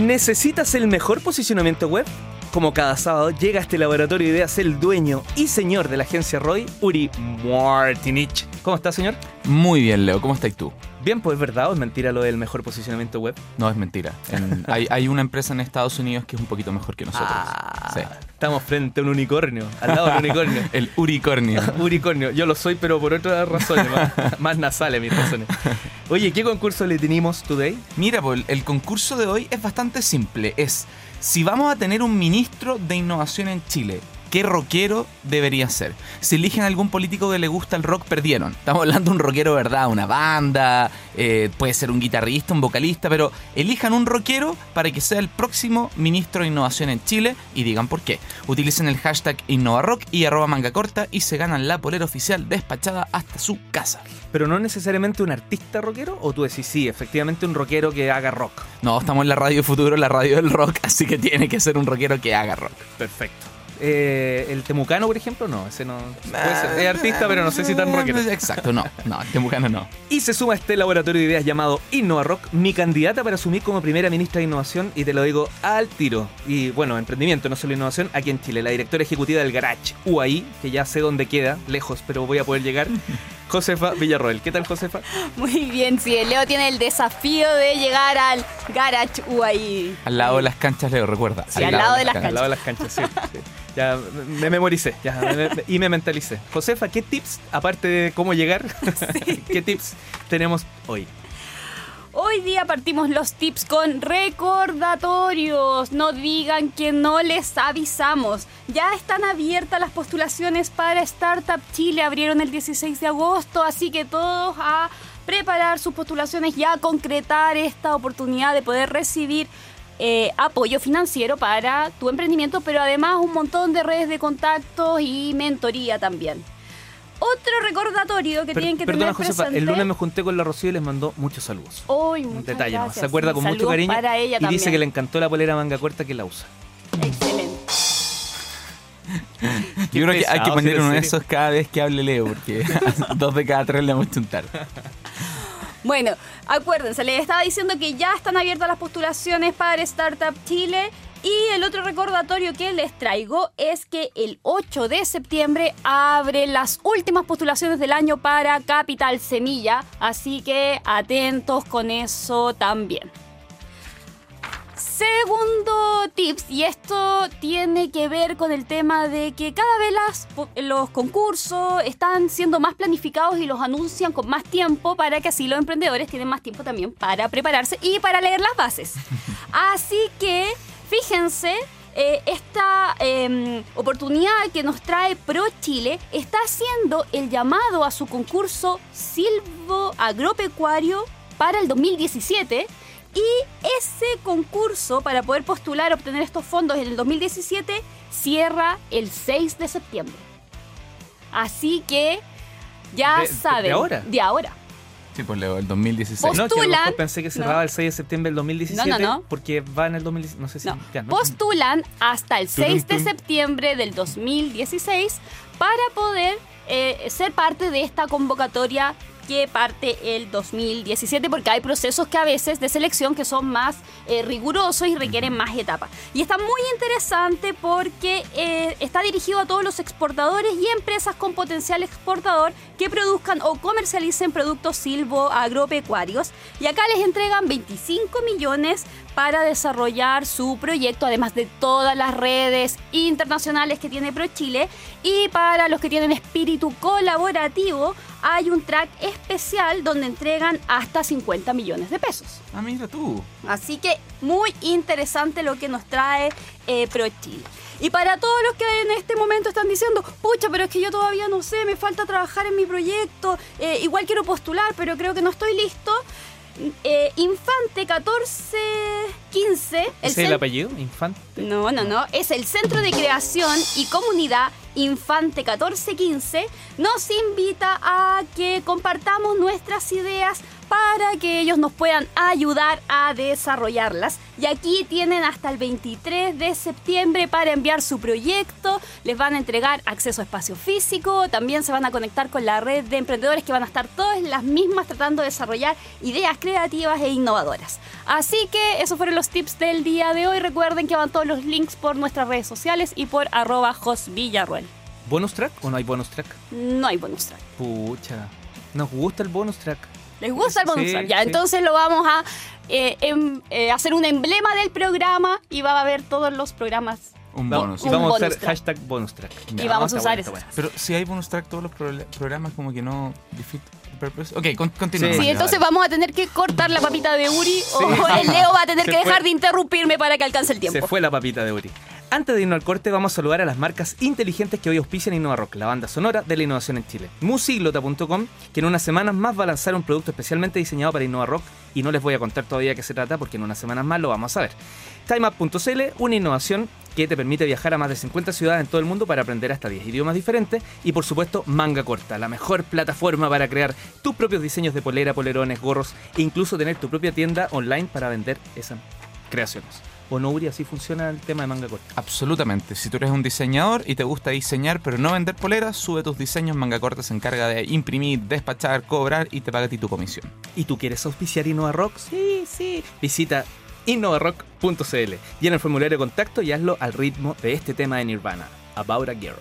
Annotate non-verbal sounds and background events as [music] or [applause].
¿Necesitas el mejor posicionamiento web? Como cada sábado llega a este laboratorio de ideas el dueño y señor de la agencia Roy, Uri Martinich. ¿Cómo está, señor? Muy bien, Leo. ¿Cómo estás tú? Bien, pues es verdad o es mentira lo del mejor posicionamiento web. No, es mentira. En- [laughs] hay, hay una empresa en Estados Unidos que es un poquito mejor que nosotros. Ah, Sí. Estamos frente a un unicornio, al lado del unicornio. [laughs] El Uricornio. [laughs] Unicornio, yo lo soy, pero por otras razones, más, más nasales mis razones. Oye, ¿qué concurso le tenemos today? Mira, pues, el concurso de hoy es bastante simple. Es si vamos a tener un ministro de innovación en Chile. ¿Qué rockero debería ser? Si eligen algún político que le gusta el rock, perdieron. Estamos hablando de un rockero, ¿verdad? Una banda, eh, puede ser un guitarrista, un vocalista, pero elijan un rockero para que sea el próximo ministro de innovación en Chile y digan por qué. Utilicen el hashtag InnovaRock y arroba manga corta y se ganan la polera oficial despachada hasta su casa. Pero no necesariamente un artista rockero, o tú decís, sí, efectivamente un rockero que haga rock. No, estamos en la radio futuro, la radio del rock, así que tiene que ser un rockero que haga rock. Perfecto. Eh, el temucano, por ejemplo, no, ese no. puede ser- es artista, pero no sé si tan rockero. Exacto, no, no, el temucano no. Y se suma a este laboratorio de ideas llamado Innova Rock, mi candidata para asumir como primera ministra de innovación, y te lo digo al tiro. Y bueno, emprendimiento, no solo innovación, aquí en Chile. La directora ejecutiva del Garage UAI, que ya sé dónde queda, lejos, pero voy a poder llegar. [laughs] Josefa Villarroel. ¿Qué tal, Josefa? Muy bien, sí, Leo tiene el desafío de llegar al Garage UAI. Al lado de las canchas, Leo, recuerda. Sí, al lado de las Al lado de las canchas, sí. sí. Ya me memoricé ya, me- me- y me mentalicé. Josefa, ¿qué tips, aparte de cómo llegar, [laughs] qué tips tenemos hoy? Hoy día partimos los tips con recordatorios. No digan que no les avisamos. Ya están abiertas las postulaciones para Startup Chile. Abrieron el 16 de agosto, así que todos a preparar sus postulaciones y a concretar esta oportunidad de poder recibir eh, apoyo financiero para tu emprendimiento, pero además un montón de redes de contactos y mentoría también. Otro recordatorio que Per- tienen que perdona, tener Josefa, presente. el lunes me junté con la Rocío y les mandó muchos saludos. Hoy, Un muchas detalle nomás. gracias. Se acuerda Sí, con mucho cariño para ella y dice que le encantó la polera manga corta que la usa. Excelente. Yo [laughs] creo que hay que poner ¿en uno de esos cada vez que hable Leo, porque [laughs] dos de cada tres le vamos a chuntar. Bueno, acuérdense, les estaba diciendo que ya están abiertas las postulaciones para Startup Chile. Y el otro recordatorio que les traigo es que el 8 de septiembre abre las últimas postulaciones del año para Capital Semilla. Así que atentos con eso también. Segundo tips, y esto tiene que ver con el tema de que cada vez las los concursos están siendo más planificados y los anuncian con más tiempo para que así los emprendedores tienen más tiempo también para prepararse y para leer las bases. [laughs] Así que, fíjense, eh, esta eh, oportunidad que nos trae Pro Chile está haciendo el llamado a su concurso Silvo Agropecuario para el 2017 y ese concurso para poder postular obtener estos fondos en el 2017 cierra el 6 de septiembre. Así que ya De- de- de saben. ahora? De ahora. Sí, pues Leo, el 2016. Post- No, Postulan- pensé que cerraba no. el 6 de septiembre del 2017 No, no, no. porque va en el 2017. No sé si. No, ya, no. postulan hasta el Turun, 6 de septiembre del 2016 para poder eh, ser parte de esta convocatoria que parte el 2017 porque hay procesos que a veces de selección que son más eh, rigurosos y requieren más etapas. Y está muy interesante porque eh, está dirigido a todos los exportadores y empresas con potencial exportador que produzcan o comercialicen productos silvo agropecuarios. Y acá les entregan 25 millones para desarrollar su proyecto, además de todas las redes internacionales que tiene ProChile. Y para los que tienen espíritu colaborativo, hay un track especial donde entregan hasta 50 millones de pesos. Ah, mira tú. Así que muy interesante lo que nos trae eh, ProChile. Y para todos los que en este momento están diciendo, pucha, pero es que yo todavía no sé, me falta trabajar en mi proyecto, eh, igual quiero postular, pero creo que no estoy listo. Eh, Infante 1415. ¿Ese es el apellido? Infante. no, no, no. Es el Centro de Creación y Comunidad Infante 1415. Nos invita a que compartamos nuestras ideas para que ellos nos puedan ayudar a desarrollarlas. Y aquí tienen hasta el 23 de septiembre para enviar su proyecto. Les van a entregar acceso a espacio físico. También se van a conectar con la red de emprendedores que van a estar todas las mismas tratando de desarrollar ideas creativas e innovadoras. Así que esos fueron los tips del día de hoy. Recuerden que van todos los links por nuestras redes sociales y por arroba Villarruel. ¿Bonus track o no hay bonus track? No hay bonus track. Pucha. Nos gusta el bonus track. ¿Les gusta el bonus Sí, track? Ya, sí. entonces lo vamos a eh, em- eh, hacer un emblema del programa y va a haber todos los programas. Un bonus. y Un vamos a track. hashtag bonus track. Y vamos a usar eso. Pero si hay bonus track, todos los programas como que no defeat the purpose. Ok, con, continúa. Sí. Sí, entonces vamos a tener que cortar la papita de Uri o el Leo va a tener [laughs] Se que dejar fue. de interrumpirme para que alcance el Se tiempo. fue la papita de Uri. Antes de irnos al corte, vamos a saludar a las marcas inteligentes que hoy auspician Innova Rock, la banda sonora de la innovación en Chile. Musiglota.com, que en unas semanas más va a lanzar un producto especialmente diseñado para Innova Rock y no les voy a contar todavía qué se trata porque en unas semanas más lo vamos a ver. TimeUp.cl, una innovación que te permite viajar a más de 50 ciudades en todo el mundo para aprender hasta 10 idiomas diferentes y por supuesto Manga Corta, la mejor plataforma para crear tus propios diseños de polera, polerones, gorros e incluso tener tu propia tienda online para vender esas creaciones. ¿O no, Uri? Así funciona el tema de Manga Corta. Absolutamente. Si tú eres un diseñador y te gusta diseñar pero no vender poleras, sube tus diseños. Manga Corta se encarga de imprimir, despachar, cobrar y te paga a ti tu comisión. ¿Y tú quieres auspiciar Innova Rock? Sí, sí. Visita innovarock.cl. Llena el formulario de contacto y hazlo al ritmo de este tema de Nirvana, About a Girl.